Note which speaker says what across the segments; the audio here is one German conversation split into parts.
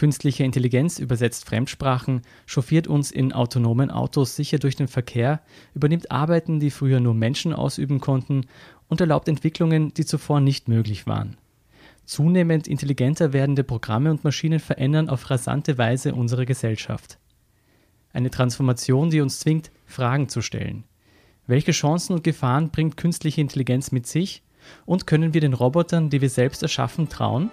Speaker 1: Künstliche Intelligenz übersetzt Fremdsprachen, chauffiert uns in autonomen Autos sicher durch den Verkehr, übernimmt Arbeiten, die früher nur Menschen ausüben konnten und erlaubt Entwicklungen, die zuvor nicht möglich waren. Zunehmend intelligenter werdende Programme und Maschinen verändern auf rasante Weise unsere Gesellschaft. Eine Transformation, die uns zwingt, Fragen zu stellen. Welche Chancen und Gefahren bringt künstliche Intelligenz mit sich? Und können wir den Robotern, die wir selbst erschaffen, trauen?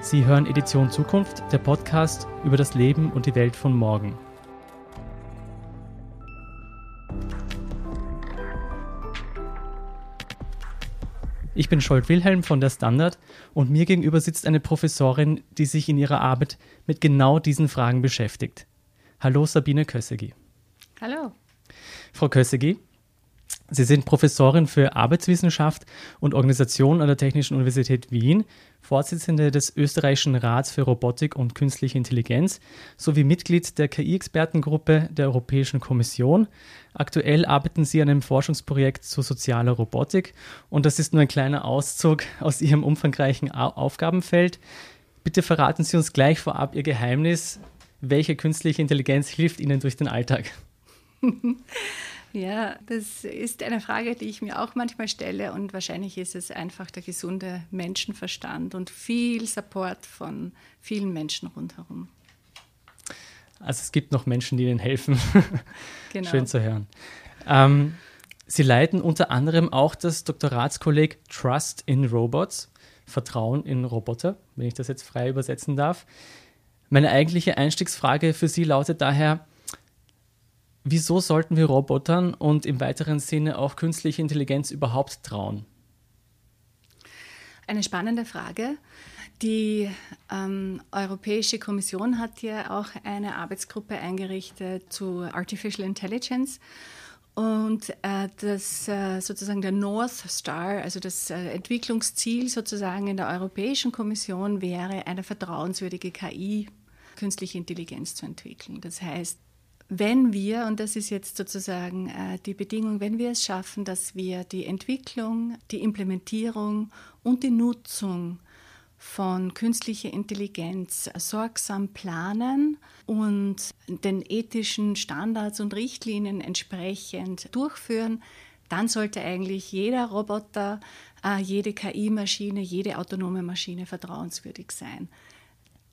Speaker 1: Sie hören Edition Zukunft, der Podcast über das Leben und die Welt von morgen. Ich bin Scholt Wilhelm von der Standard und mir gegenüber sitzt eine Professorin, die sich in ihrer Arbeit mit genau diesen Fragen beschäftigt. Hallo Sabine Kössegi.
Speaker 2: Hallo.
Speaker 1: Frau Kössegi, Sie sind Professorin für Arbeitswissenschaft und Organisation an der Technischen Universität Wien, Vorsitzende des Österreichischen Rats für Robotik und Künstliche Intelligenz sowie Mitglied der KI-Expertengruppe der Europäischen Kommission. Aktuell arbeiten Sie an einem Forschungsprojekt zu sozialer Robotik und das ist nur ein kleiner Auszug aus Ihrem umfangreichen Aufgabenfeld. Bitte verraten Sie uns gleich vorab Ihr Geheimnis. Welche künstliche Intelligenz hilft Ihnen durch den Alltag?
Speaker 2: Ja, das ist eine Frage, die ich mir auch manchmal stelle und wahrscheinlich ist es einfach der gesunde Menschenverstand und viel Support von vielen Menschen rundherum.
Speaker 1: Also es gibt noch Menschen, die Ihnen helfen. Genau. Schön zu hören. Ähm, Sie leiten unter anderem auch das Doktoratskolleg Trust in Robots, Vertrauen in Roboter, wenn ich das jetzt frei übersetzen darf. Meine eigentliche Einstiegsfrage für Sie lautet daher, Wieso sollten wir Robotern und im weiteren Sinne auch künstliche Intelligenz überhaupt trauen?
Speaker 2: Eine spannende Frage. Die ähm, Europäische Kommission hat ja auch eine Arbeitsgruppe eingerichtet zu Artificial Intelligence. Und äh, das äh, sozusagen der North Star, also das äh, Entwicklungsziel sozusagen in der Europäischen Kommission wäre, eine vertrauenswürdige KI, künstliche Intelligenz zu entwickeln. Das heißt, wenn wir, und das ist jetzt sozusagen äh, die Bedingung, wenn wir es schaffen, dass wir die Entwicklung, die Implementierung und die Nutzung von künstlicher Intelligenz sorgsam planen und den ethischen Standards und Richtlinien entsprechend durchführen, dann sollte eigentlich jeder Roboter, äh, jede KI-Maschine, jede autonome Maschine vertrauenswürdig sein.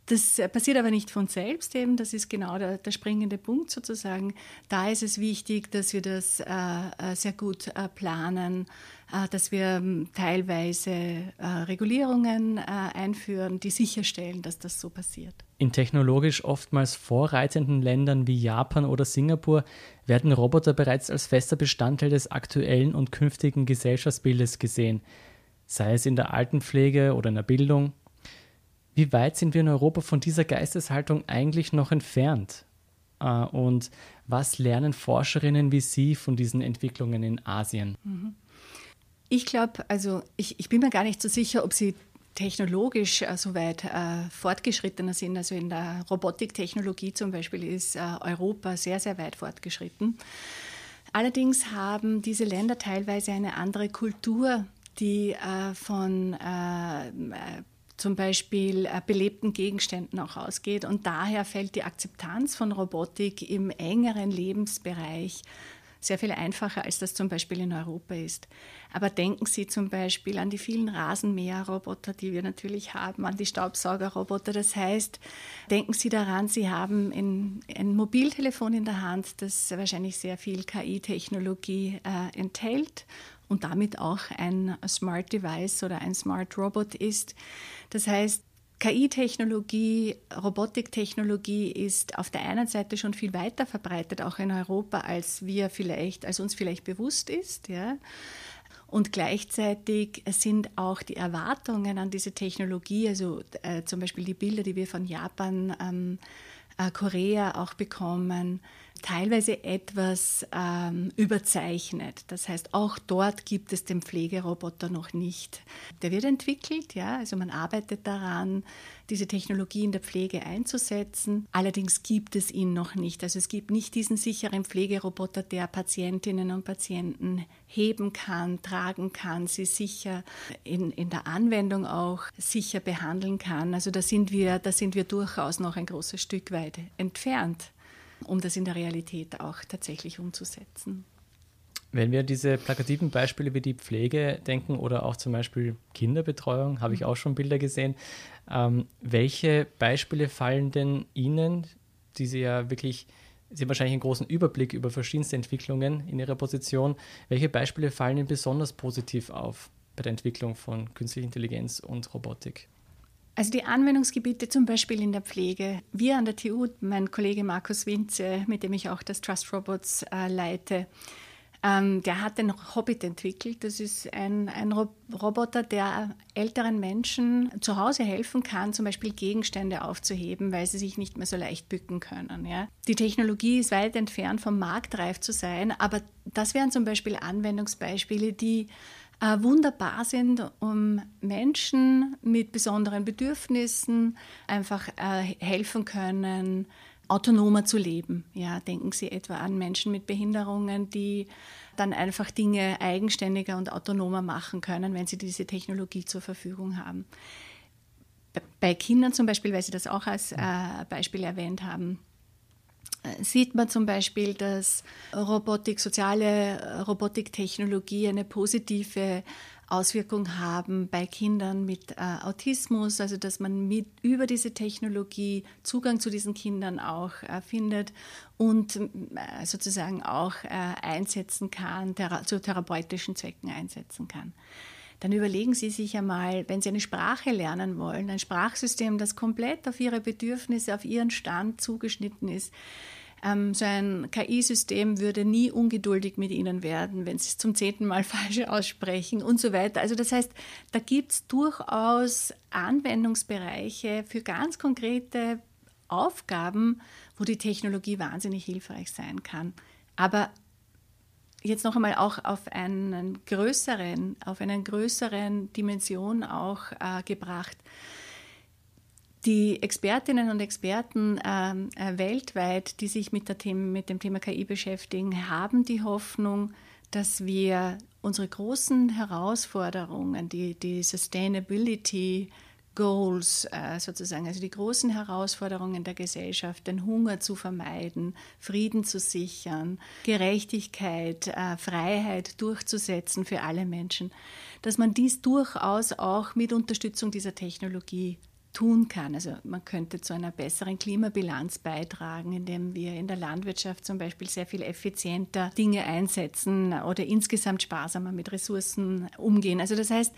Speaker 2: Das passiert aber nicht von selbst eben, das ist genau der, der springende Punkt sozusagen. Da ist es wichtig, dass wir das äh, äh sehr gut äh, planen, äh, dass wir ähm, teilweise äh, Regulierungen äh, einführen, die sicherstellen, dass das so passiert.
Speaker 1: In technologisch oftmals vorreitenden Ländern wie Japan oder Singapur werden Roboter bereits als fester Bestandteil des aktuellen und künftigen Gesellschaftsbildes gesehen, sei es in der Altenpflege oder in der Bildung wie weit sind wir in Europa von dieser Geisteshaltung eigentlich noch entfernt? Äh, und was lernen Forscherinnen wie Sie von diesen Entwicklungen in Asien? Mhm.
Speaker 2: Ich glaube, also ich, ich bin mir gar nicht so sicher, ob sie technologisch äh, so weit äh, fortgeschrittener sind. Also in der Robotiktechnologie zum Beispiel ist äh, Europa sehr, sehr weit fortgeschritten. Allerdings haben diese Länder teilweise eine andere Kultur, die äh, von äh, zum Beispiel äh, belebten Gegenständen auch ausgeht. Und daher fällt die Akzeptanz von Robotik im engeren Lebensbereich sehr viel einfacher, als das zum Beispiel in Europa ist. Aber denken Sie zum Beispiel an die vielen Rasenmäherroboter, die wir natürlich haben, an die Staubsaugerroboter. Das heißt, denken Sie daran, Sie haben ein, ein Mobiltelefon in der Hand, das wahrscheinlich sehr viel KI-Technologie äh, enthält und damit auch ein Smart Device oder ein Smart Robot ist. Das heißt, KI-Technologie, Robotiktechnologie ist auf der einen Seite schon viel weiter verbreitet, auch in Europa, als wir vielleicht, als uns vielleicht bewusst ist, ja. Und gleichzeitig sind auch die Erwartungen an diese Technologie, also äh, zum Beispiel die Bilder, die wir von Japan, ähm, äh, Korea auch bekommen, teilweise etwas ähm, überzeichnet. Das heißt, auch dort gibt es den Pflegeroboter noch nicht. Der wird entwickelt, ja, also man arbeitet daran. diese Technologie in der Pflege einzusetzen. Allerdings gibt es ihn noch nicht. Also es gibt nicht diesen sicheren Pflegeroboter, der Patientinnen und Patienten heben kann, tragen kann, sie sicher in, in der Anwendung auch sicher behandeln kann. Also da sind wir, da sind wir durchaus noch ein großes Stück weit entfernt, um das in der Realität auch tatsächlich umzusetzen.
Speaker 1: Wenn wir diese plakativen Beispiele wie die Pflege denken oder auch zum Beispiel Kinderbetreuung, habe ich mhm. auch schon Bilder gesehen. Ähm, welche Beispiele fallen denn Ihnen, die Sie ja wirklich, Sie haben wahrscheinlich einen großen Überblick über verschiedenste Entwicklungen in Ihrer Position, welche Beispiele fallen Ihnen besonders positiv auf bei der Entwicklung von künstlicher Intelligenz und Robotik?
Speaker 2: Also die Anwendungsgebiete zum Beispiel in der Pflege. Wir an der TU, mein Kollege Markus Winze, mit dem ich auch das Trust Robots äh, leite, ähm, der hat den Hobbit entwickelt. Das ist ein, ein Roboter, der älteren Menschen zu Hause helfen kann, zum Beispiel Gegenstände aufzuheben, weil sie sich nicht mehr so leicht bücken können. Ja. Die Technologie ist weit entfernt vom marktreif zu sein, aber das wären zum Beispiel Anwendungsbeispiele, die äh, wunderbar sind, um Menschen mit besonderen Bedürfnissen einfach äh, helfen können, autonomer zu leben. Ja, denken Sie etwa an Menschen mit Behinderungen, die dann einfach Dinge eigenständiger und autonomer machen können, wenn sie diese Technologie zur Verfügung haben. Bei Kindern zum Beispiel, weil Sie das auch als äh, Beispiel erwähnt haben, sieht man zum Beispiel, dass Robotik, soziale Robotiktechnologie eine positive Auswirkung haben bei Kindern mit äh, Autismus, also dass man mit über diese Technologie Zugang zu diesen Kindern auch äh, findet und äh, sozusagen auch äh, einsetzen kann, thera zu therapeutischen Zwecken einsetzen kann. Dann überlegen Sie sich einmal, wenn Sie eine Sprache lernen wollen, ein Sprachsystem, das komplett auf Ihre Bedürfnisse, auf Ihren Stand zugeschnitten ist, ähm, so ein KI-System würde nie ungeduldig mit Ihnen werden, wenn Sie es zum zehnten Mal falsch aussprechen und so weiter. Also das heißt, da gibt es durchaus Anwendungsbereiche für ganz konkrete Aufgaben, wo die Technologie wahnsinnig hilfreich sein kann. Aber jetzt noch einmal auch auf einen größeren, auf einen größeren Dimension auch äh, gebracht. Die Expertinnen und Experten ähm, äh, weltweit, die sich mit, Thema, mit, dem Thema KI beschäftigen, haben die Hoffnung, dass wir unsere großen Herausforderungen, die, die Sustainability Goals äh, sozusagen, also die großen Herausforderungen der Gesellschaft, den Hunger zu vermeiden, Frieden zu sichern, Gerechtigkeit, äh, Freiheit durchzusetzen für alle Menschen, dass man dies durchaus auch mit Unterstützung dieser Technologie tun kann. Also man könnte zu einer besseren Klimabilanz beitragen, indem wir in der Landwirtschaft zum Beispiel sehr viel effizienter Dinge einsetzen oder insgesamt sparsamer mit Ressourcen umgehen. Also das heißt,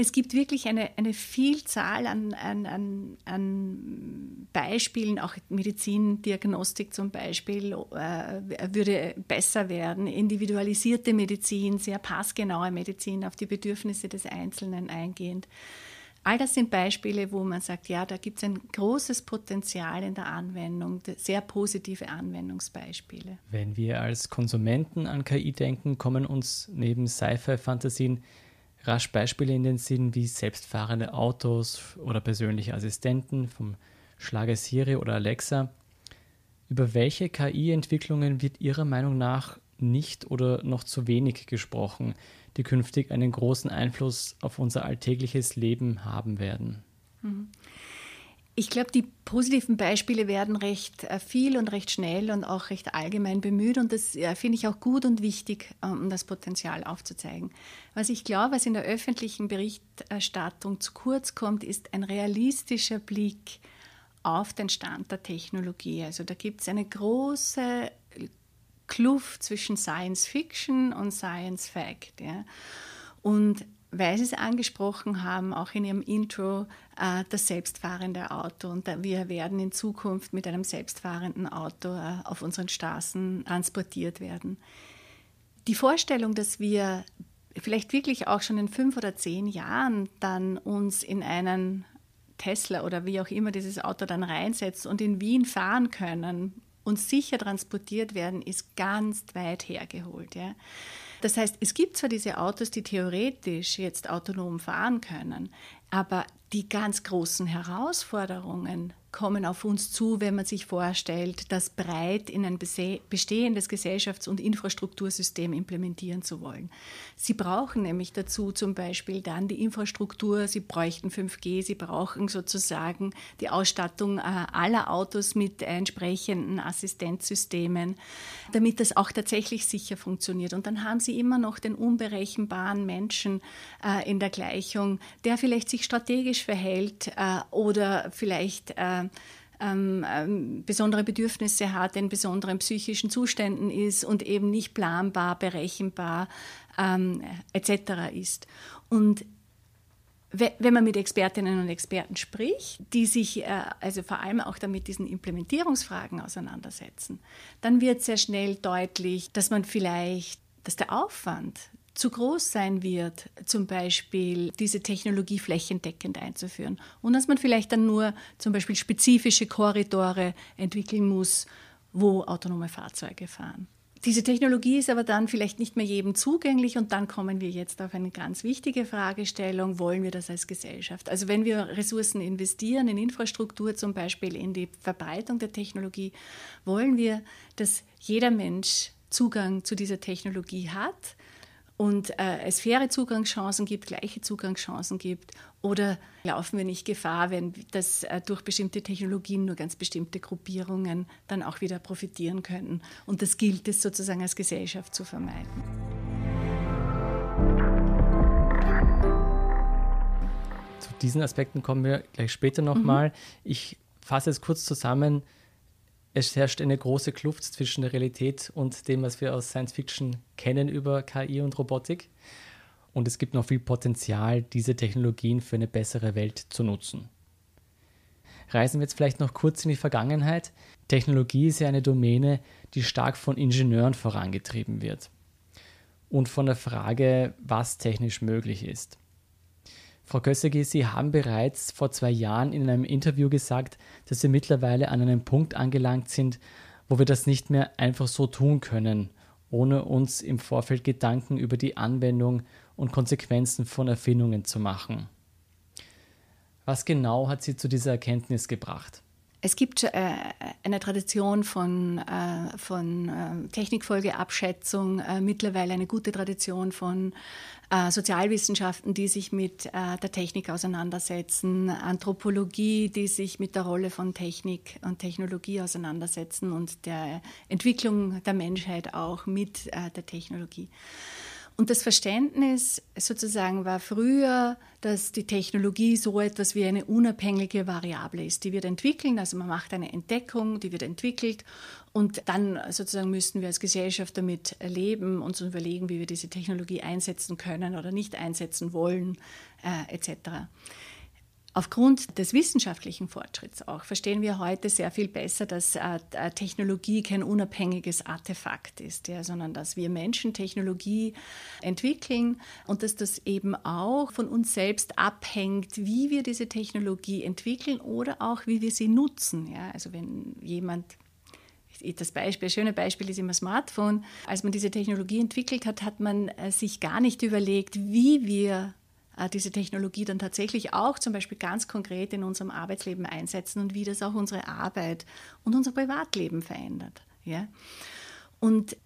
Speaker 2: es gibt wirklich eine, eine Vielzahl an, an, an, an Beispielen, auch Medizindiagnostik zum Beispiel äh, würde besser werden, individualisierte Medizin, sehr passgenaue Medizin auf die Bedürfnisse des Einzelnen eingehend. All das sind Beispiele, wo man sagt, ja, da gibt es ein großes Potenzial in der Anwendung, sehr positive Anwendungsbeispiele.
Speaker 1: Wenn wir als Konsumenten an KI denken, kommen uns neben Sci-Fi-Fantasien rasch Beispiele in den Sinn wie selbstfahrende Autos oder persönliche Assistenten vom Schlager Siri oder Alexa. Über welche KI-Entwicklungen wird Ihrer Meinung nach nicht oder noch zu wenig gesprochen? die künftig einen großen Einfluss auf unser alltägliches Leben haben werden. Mhm.
Speaker 2: Ich glaube, die positiven Beispiele werden recht äh, viel und recht schnell und auch recht allgemein bemüht und das finde ich auch gut und wichtig, äh, um das Potenzial aufzuzeigen. Was ich glaube, was in der öffentlichen Berichterstattung zu kurz kommt, ist ein realistischer Blick auf den Stand der Technologie. Also da gibt es eine große Kluft zwischen Science Fiction und Science Fact. Ja. Und weil Sie es angesprochen haben, auch in Ihrem Intro, äh, das selbstfahrende Auto. Und wir werden in Zukunft mit einem selbstfahrenden Auto äh, auf unseren Straßen transportiert werden. Die Vorstellung, dass wir vielleicht wirklich auch schon in fünf oder zehn Jahren dann uns in einen Tesla oder wie auch immer dieses Auto dann reinsetzt und in Wien fahren können, und sicher transportiert werden, ist ganz weit hergeholt. Ja. Das heißt, es gibt zwar diese Autos, die theoretisch jetzt autonom fahren können, aber Die ganz großen Herausforderungen kommen auf uns zu, wenn man sich vorstellt, das breit in ein bestehendes Gesellschafts- und Infrastruktursystem implementieren zu wollen. Sie brauchen nämlich dazu zum Beispiel dann die Infrastruktur, Sie bräuchten 5G, Sie brauchen sozusagen die Ausstattung äh, aller Autos mit entsprechenden Assistenzsystemen, damit das auch tatsächlich sicher funktioniert. Und dann haben Sie immer noch den unberechenbaren Menschen äh, in der Gleichung, der vielleicht sich strategisch verhält äh, oder vielleicht ähm, ähm, besondere Bedürfnisse hat, in besonderen psychischen Zuständen ist und eben nicht planbar, berechenbar ähm, etc. ist. Und wenn man mit Expertinnen und Experten spricht, die sich äh, also vor allem auch damit diesen Implementierungsfragen auseinandersetzen, dann wird sehr schnell deutlich, dass man vielleicht, dass der Aufwand zu groß sein wird, zum Beispiel diese Technologie flächendeckend einzuführen. Und dass man vielleicht dann nur zum Beispiel spezifische Korridore entwickeln muss, wo autonome Fahrzeuge fahren. Diese Technologie ist aber dann vielleicht nicht mehr jedem zugänglich und dann kommen wir jetzt auf eine ganz wichtige Fragestellung, wollen wir das als Gesellschaft? Also wenn wir Ressourcen investieren in Infrastruktur, zum Beispiel in die Verbreitung der Technologie, wollen wir, dass jeder Mensch Zugang zu dieser Technologie hat und äh, es faire Zugangschancen gibt, gleiche Zugangschancen gibt? Oder laufen wir nicht Gefahr, wenn das äh, durch bestimmte Technologien nur ganz bestimmte Gruppierungen dann auch wieder profitieren können? Und das gilt es sozusagen als Gesellschaft zu vermeiden.
Speaker 1: Zu diesen Aspekten kommen wir gleich später nochmal. Mhm. Ich fasse es kurz zusammen es herrscht eine große Kluft zwischen der Realität und dem, was wir aus Science Fiction kennen über KI und Robotik. Und es gibt noch viel Potenzial, diese Technologien für eine bessere Welt zu nutzen. Reisen wir jetzt vielleicht noch kurz in die Vergangenheit. Technologie ist ja eine Domäne, die stark von Ingenieuren vorangetrieben wird. Und von der Frage, was technisch möglich ist. Frau Kössegi, Sie haben bereits vor zwei Jahren in einem Interview gesagt, dass wir mittlerweile an einem Punkt angelangt sind, wo wir das nicht mehr einfach so tun können, ohne uns im Vorfeld Gedanken über die Anwendung und Konsequenzen von Erfindungen zu machen. Was genau hat Sie zu dieser Erkenntnis gebracht?
Speaker 2: Es gibt äh, eine Tradition von, äh, von äh, Technikfolgeabschätzung, äh, mittlerweile eine gute Tradition von äh, Sozialwissenschaften, die sich mit äh, der Technik auseinandersetzen, Anthropologie, die sich mit der Rolle von Technik und Technologie auseinandersetzen und der Entwicklung der Menschheit auch mit der Technologie. Und das Verständnis sozusagen war früher, dass die Technologie so etwas wie eine unabhängige Variable ist. Die wird entwickeln, also man macht eine Entdeckung, die wird entwickelt und dann sozusagen müssten wir als Gesellschaft damit leben, uns überlegen, wie wir diese Technologie einsetzen können oder nicht einsetzen wollen, äh, etc. Aufgrund des wissenschaftlichen Fortschritts auch verstehen wir heute sehr viel besser, dass äh, äh, Technologie kein unabhängiges Artefakt ist, ja, sondern dass wir Menschen Technologie entwickeln und dass das eben auch von uns selbst abhängt, wie wir diese Technologie entwickeln oder auch wie wir sie nutzen. Ja. Also wenn jemand das Beispiel, das schöne Beispiel ist immer Smartphone. Als man diese Technologie entwickelt hat, hat man äh, sich gar nicht überlegt, wie wir diese Technologie dann tatsächlich auch zum Beispiel ganz konkret in unserem Arbeitsleben einsetzen und wie das auch unsere Arbeit und unser Privatleben verändert. Ja? Und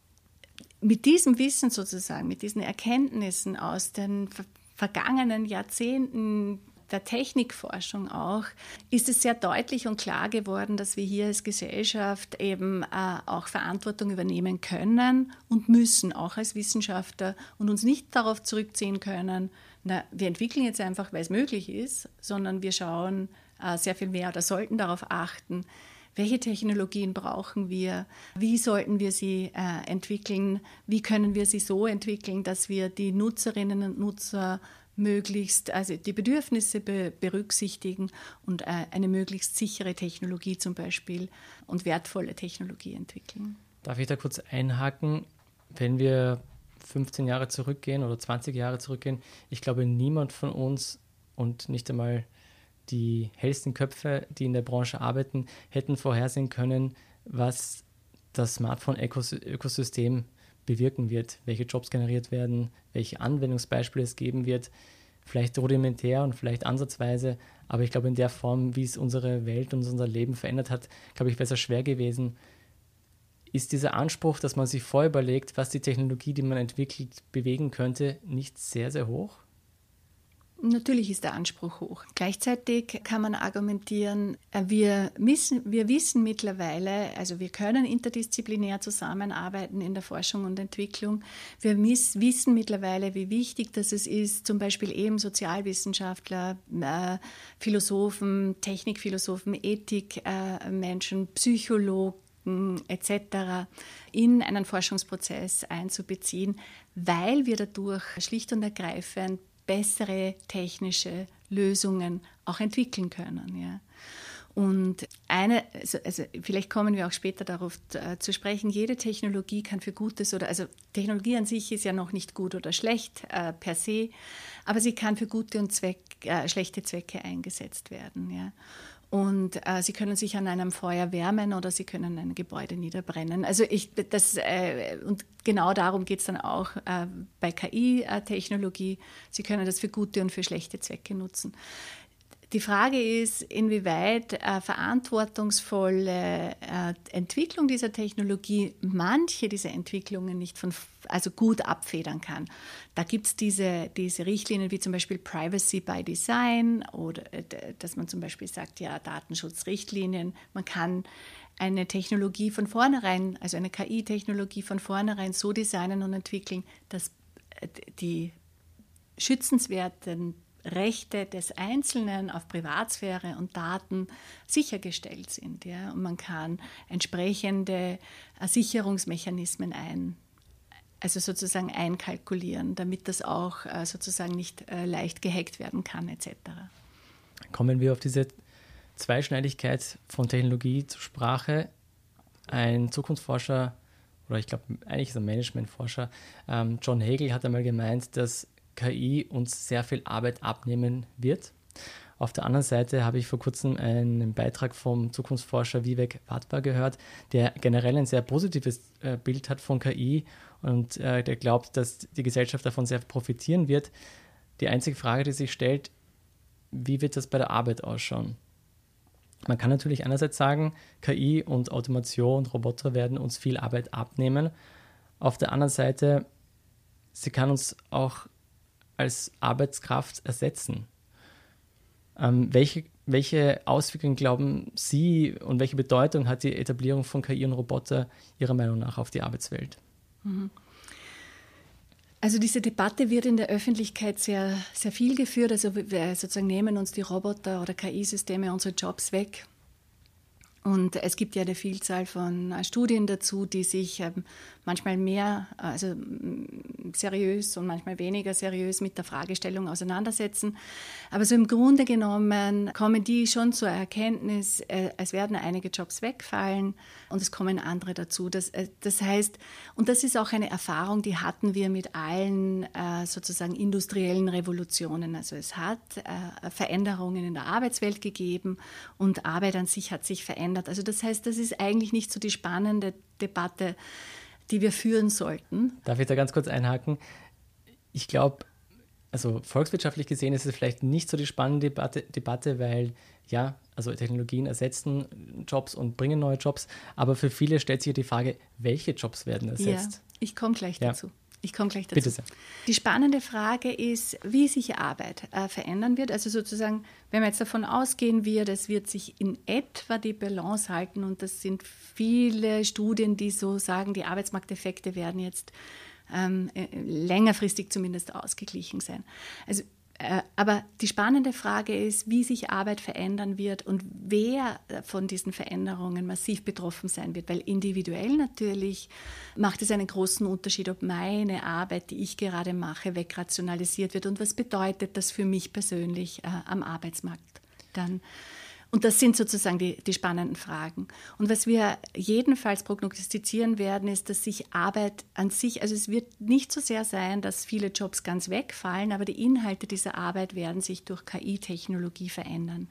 Speaker 2: mit diesem Wissen sozusagen, mit diesen Erkenntnissen aus den vergangenen Jahrzehnten der Technikforschung auch, ist es sehr deutlich und klar geworden, dass wir hier als Gesellschaft eben äh, auch Verantwortung übernehmen können und müssen, auch als Wissenschaftler, und uns nicht darauf zurückziehen können, na, wir entwickeln jetzt einfach, weil es möglich ist, sondern wir schauen äh, sehr viel mehr oder sollten darauf achten, welche Technologien brauchen wir, wie sollten wir sie äh, entwickeln, wie können wir sie so entwickeln, dass wir die Nutzerinnen und Nutzer möglichst, also die Bedürfnisse be berücksichtigen und äh, eine möglichst sichere Technologie zum Beispiel und wertvolle Technologie entwickeln.
Speaker 1: Darf ich da kurz einhaken? Wenn wir 15 Jahre zurückgehen oder 20 Jahre zurückgehen, ich glaube, niemand von uns und nicht einmal die hellsten Köpfe, die in der Branche arbeiten, hätten vorhersehen können, was das Smartphone-Ökosystem bewirken wird, welche Jobs generiert werden, welche Anwendungsbeispiele es geben wird. vielleicht rudimentär und vielleicht ansatzweise, aber ich glaube, in der Form, wie es unsere Welt und unser Leben verändert hat, glaube ich, wäre es schwer gewesen, ist dieser Anspruch, dass man sich vorüberlegt, was die Technologie, die man entwickelt, bewegen könnte, nicht sehr, sehr hoch?
Speaker 2: Natürlich ist der Anspruch hoch. Gleichzeitig kann man argumentieren, äh, wir, wissen, wir wissen mittlerweile, also wir können interdisziplinär zusammenarbeiten in der Forschung und Entwicklung. Wir miss, wissen mittlerweile, wie wichtig das ist, zum Beispiel eben Sozialwissenschaftler, äh, Philosophen, Technikphilosophen, Ethikmenschen, äh, Psychologen etc. in einen Forschungsprozess einzubeziehen, weil wir dadurch schlicht und ergreifend bessere technische Lösungen auch entwickeln können. Ja. Und eine, also, also, vielleicht kommen wir auch später darauf äh, zu sprechen, jede Technologie kann für Gutes oder, also Technologie an sich ist ja noch nicht gut oder schlecht äh, per se, aber sie kann für gute und Zweck, äh, schlechte Zwecke eingesetzt werden. Ja. Und äh, sie können sich an einem Feuer wärmen oder sie können ein Gebäude niederbrennen. Also ich, das, äh, und genau darum geht es dann auch äh, bei KI-Technologie. Sie können das für gute und für schlechte Zwecke nutzen. Die Frage ist, inwieweit äh, verantwortungsvolle äh, Entwicklung dieser Technologie manche dieser Entwicklungen nicht von, also gut abfedern kann. Da gibt es diese, diese Richtlinien wie zum Beispiel Privacy by Design oder äh, dass man zum Beispiel sagt, ja, Datenschutzrichtlinien. Man kann eine Technologie von vornherein, also eine KI-Technologie von vornherein so designen und entwickeln, dass äh, die schützenswerten Rechte des Einzelnen auf Privatsphäre und Daten sichergestellt sind. Ja? Und man kann entsprechende Sicherungsmechanismen ein, also sozusagen einkalkulieren, damit das auch äh, sozusagen nicht äh, leicht gehackt werden kann, etc.
Speaker 1: Kommen wir auf diese Zweischneidigkeit von Technologie zur Sprache. Ein Zukunftsforscher, oder ich glaube eigentlich ist ein Managementforscher, ähm, John Hagel hat einmal gemeint, dass KI uns sehr viel Arbeit abnehmen wird. Auf der anderen Seite habe ich vor kurzem einen Beitrag vom Zukunftsforscher Vivek Vatva gehört, der generell ein sehr positives äh, Bild hat von KI und äh, der glaubt, dass die Gesellschaft davon sehr profitieren wird. Die einzige Frage, die sich stellt, wie wird das bei der Arbeit ausschauen? Man kann natürlich einerseits sagen, KI und Automation und Roboter werden uns viel Arbeit abnehmen. Auf der anderen Seite, sie kann uns auch als Arbeitskraft ersetzen. Ähm, welche, welche Auswirkungen glauben Sie und welche Bedeutung hat die Etablierung von KI und Roboter Ihrer Meinung nach auf die Arbeitswelt? Mhm.
Speaker 2: Also diese Debatte wird in der Öffentlichkeit sehr, sehr viel geführt. Also wir sozusagen nehmen uns die Roboter oder KI-Systeme unsere Jobs weg. Und es gibt ja eine Vielzahl von äh, Studien dazu, die sich ähm, manchmal mehr, also seriös und manchmal weniger seriös mit der Fragestellung auseinandersetzen. Aber so im Grunde genommen kommen die schon zur Erkenntnis, äh, es werden einige Jobs wegfallen und es kommen andere dazu. Das, äh, das heißt, und das ist auch eine Erfahrung, die hatten wir mit allen sozusagen industriellen Revolutionen. Also es hat Veränderungen in der Arbeitswelt gegeben und Arbeit an sich hat sich verändert verändert. Also das heißt, das ist eigentlich nicht so die spannende Debatte, die wir führen sollten.
Speaker 1: Darf ich da ganz kurz einhaken? Ich glaube, also volkswirtschaftlich gesehen ist es vielleicht nicht so die spannende Debatte, Debatte, weil ja, also Technologien ersetzen Jobs und bringen neue Jobs, aber für viele stellt sich die Frage, welche Jobs werden ersetzt?
Speaker 2: Ja, ich komme gleich ja. dazu. Ich komme gleich dazu.
Speaker 1: Bitte sehr.
Speaker 2: Die spannende Frage ist, wie sich Arbeit äh, verändern wird. Also sozusagen, wenn man jetzt davon ausgehen wird, es wird sich in etwa die Balance halten und das sind viele Studien, die so sagen, die Arbeitsmarkteffekte werden jetzt ähm, äh, längerfristig zumindest ausgeglichen sein. Also aber die spannende Frage ist, wie sich Arbeit verändern wird und wer von diesen Veränderungen massiv betroffen sein wird. Weil individuell natürlich macht es einen großen Unterschied, ob meine Arbeit, die ich gerade mache, wegrationalisiert wird und was bedeutet das für mich persönlich äh, am Arbeitsmarkt dann. Und das sind sozusagen die, die spannenden Fragen. Und was wir jedenfalls prognostizieren werden, ist, dass sich Arbeit an sich, also es wird nicht so sehr sein, dass viele Jobs ganz wegfallen, aber die Inhalte dieser Arbeit werden sich durch KI-Technologie verändern.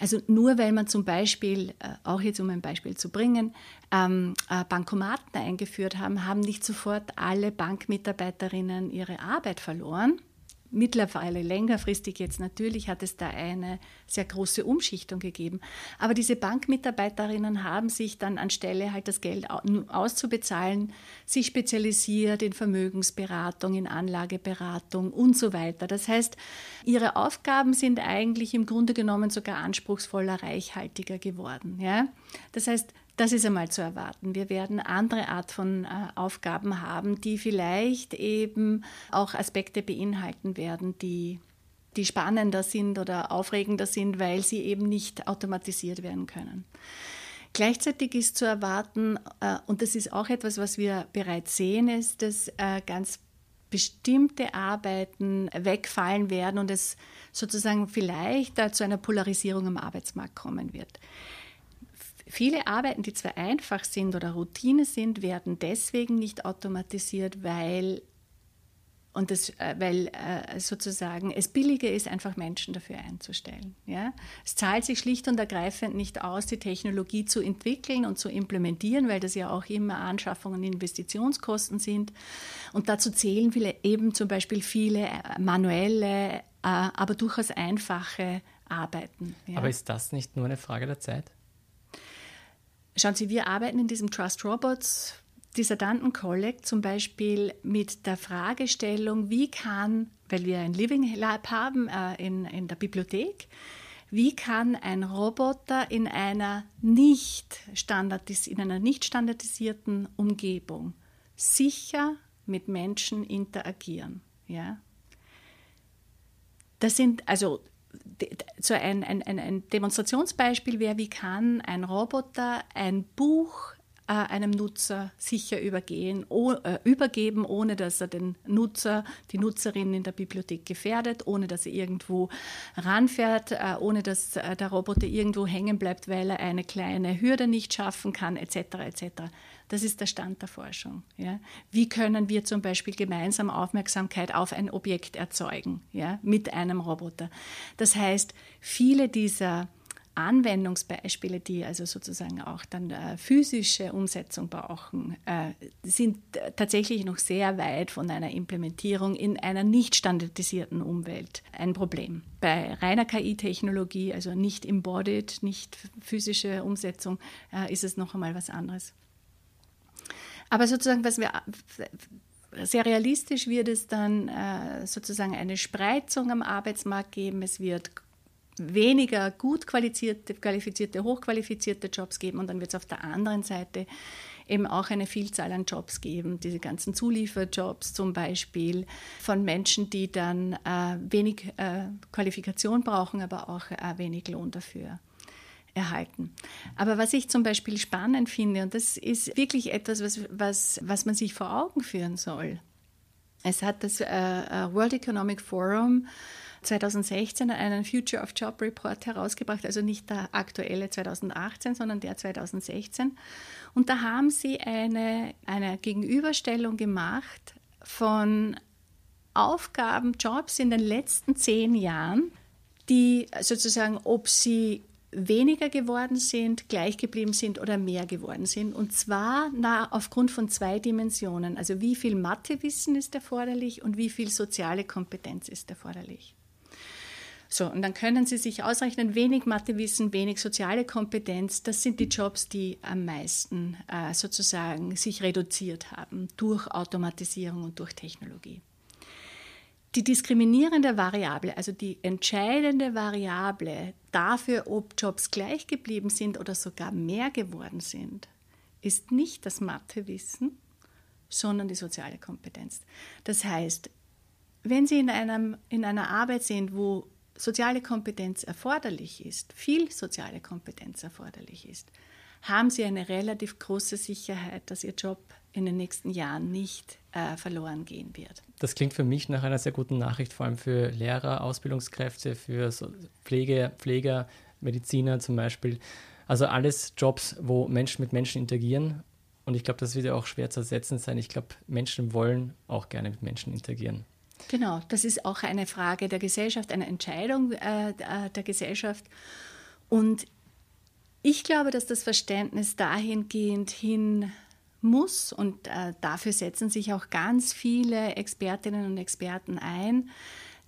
Speaker 2: Also nur weil man zum Beispiel, äh, auch jetzt um ein Beispiel zu bringen, ähm, äh, Bankomaten eingeführt haben, haben nicht sofort alle Bankmitarbeiterinnen ihre Arbeit verloren, Mittlerweile längerfristig jetzt natürlich hat es da eine sehr große Umschichtung gegeben. Aber diese Bankmitarbeiterinnen haben sich dann anstelle halt das Geld auszubezahlen, sich spezialisiert in Vermögensberatung, in Anlageberatung und so weiter. Das heißt, ihre Aufgaben sind eigentlich im Grunde genommen sogar anspruchsvoller, reichhaltiger geworden. Ja? Das heißt, das ist einmal zu erwarten. Wir werden andere Art von äh, Aufgaben haben, die vielleicht eben auch Aspekte beinhalten werden, die, die spannender sind oder aufregender sind, weil sie eben nicht automatisiert werden können. Gleichzeitig ist zu erwarten, äh, und das ist auch etwas, was wir bereits sehen, ist, dass äh, ganz bestimmte Arbeiten wegfallen werden und es sozusagen vielleicht zu einer Polarisierung am Arbeitsmarkt kommen wird. Viele Arbeiten, die zwar einfach sind oder Routine sind, werden deswegen nicht automatisiert, weil und das, äh, weil äh, sozusagen es billiger ist, einfach Menschen dafür einzustellen. Ja? Es zahlt sich schlicht und ergreifend nicht aus, die Technologie zu entwickeln und zu implementieren, weil das ja auch immer Anschaffungen und Investitionskosten sind. Und dazu zählen viele, eben zum Beispiel viele äh, manuelle, aber durchaus einfache Arbeiten.
Speaker 1: Ja? Aber ist das nicht nur eine Frage der Zeit?
Speaker 2: Schauen Sie, wir arbeiten in diesem Trust Robots Dissertanten Collect zum Beispiel mit der Fragestellung, wie kann, weil wir ein Living Lab haben äh, in, in der Bibliothek, wie kann ein Roboter in einer nicht, standardis in einer nicht standardisierten Umgebung sicher mit Menschen interagieren? Ja? Das sind also so ein, ein, ein Demonstrationsbeispiel wäre, wie kann ein Roboter ein Buch äh, einem Nutzer sicher übergehen, oh, äh, übergeben, ohne dass er den Nutzer, die Nutzerin in der Bibliothek gefährdet, ohne dass er irgendwo ranfährt, äh, ohne dass äh, der Roboter irgendwo hängen bleibt, weil er eine kleine Hürde nicht schaffen kann, etc. etc. Das ist der Stand der Forschung. Ja? Wie können wir zum Beispiel gemeinsam Aufmerksamkeit auf ein Objekt erzeugen ja? mit einem Roboter? Das heißt, viele dieser Anwendungsbeispiele, die also sozusagen auch dann äh, physische Umsetzung brauchen, äh, sind tatsächlich noch sehr weit von einer Implementierung in einer nicht standardisierten Umwelt ein Problem. Bei reiner KI-Technologie, also nicht embodied, nicht physische Umsetzung, äh, ist es noch einmal was anderes. Aber sozusagen, was wir sehr realistisch wird es dann äh, sozusagen eine Spreizung am Arbeitsmarkt geben. Es wird weniger gut qualifizierte, qualifizierte, hochqualifizierte Jobs geben und dann wird es auf der anderen Seite eben auch eine Vielzahl an Jobs geben, diese ganzen Zulieferjobs zum Beispiel von Menschen, die dann äh, wenig äh, Qualifikation brauchen, aber auch äh, wenig Lohn dafür erhalten. Aber was ich zum Beispiel spannend finde, und das ist wirklich etwas, was, was, was man sich vor Augen führen soll. Es hat das äh, äh World Economic Forum 2016 einen Future of Job Report herausgebracht, also nicht der aktuelle 2018, sondern der 2016. Und da haben sie eine, eine Gegenüberstellung gemacht von Aufgaben, Jobs in den letzten zehn Jahren, die sozusagen, ob sie weniger geworden sind, gleich geblieben sind oder mehr geworden sind. Und zwar na, aufgrund von zwei Dimensionen. Also wie viel Mathewissen ist erforderlich und wie viel soziale Kompetenz ist erforderlich. So, und dann können Sie sich ausrechnen, wenig Mathewissen, wenig soziale Kompetenz, das sind die Jobs, die am meisten äh, sozusagen sich reduziert haben durch Automatisierung und durch Technologie. Die diskriminierende Variable, also die entscheidende Variable dafür, ob Jobs gleich geblieben sind oder sogar mehr geworden sind, ist nicht das Mathewissen, sondern die soziale Kompetenz. Das heißt, wenn Sie in, einem, in einer Arbeit sind, wo soziale Kompetenz erforderlich ist, viel soziale Kompetenz erforderlich ist, haben Sie eine relativ große Sicherheit, dass Ihr Job in den nächsten Jahren nicht äh, verloren gehen wird.
Speaker 1: Das klingt für mich nach einer sehr guten Nachricht, vor allem für Lehrer, Ausbildungskräfte, für Pflege, Pfleger, Mediziner zum Beispiel. Also alles Jobs, wo Menschen mit Menschen interagieren. Und ich glaube, das wird ja auch schwer zu ersetzen sein. Ich glaube, Menschen wollen auch gerne mit Menschen interagieren.
Speaker 2: Genau, das ist auch eine Frage der Gesellschaft, eine Entscheidung äh, äh, der Gesellschaft. Und ich glaube, dass das Verständnis dahingehend hin muss und äh, dafür setzen sich auch ganz viele Expertinnen und Experten ein,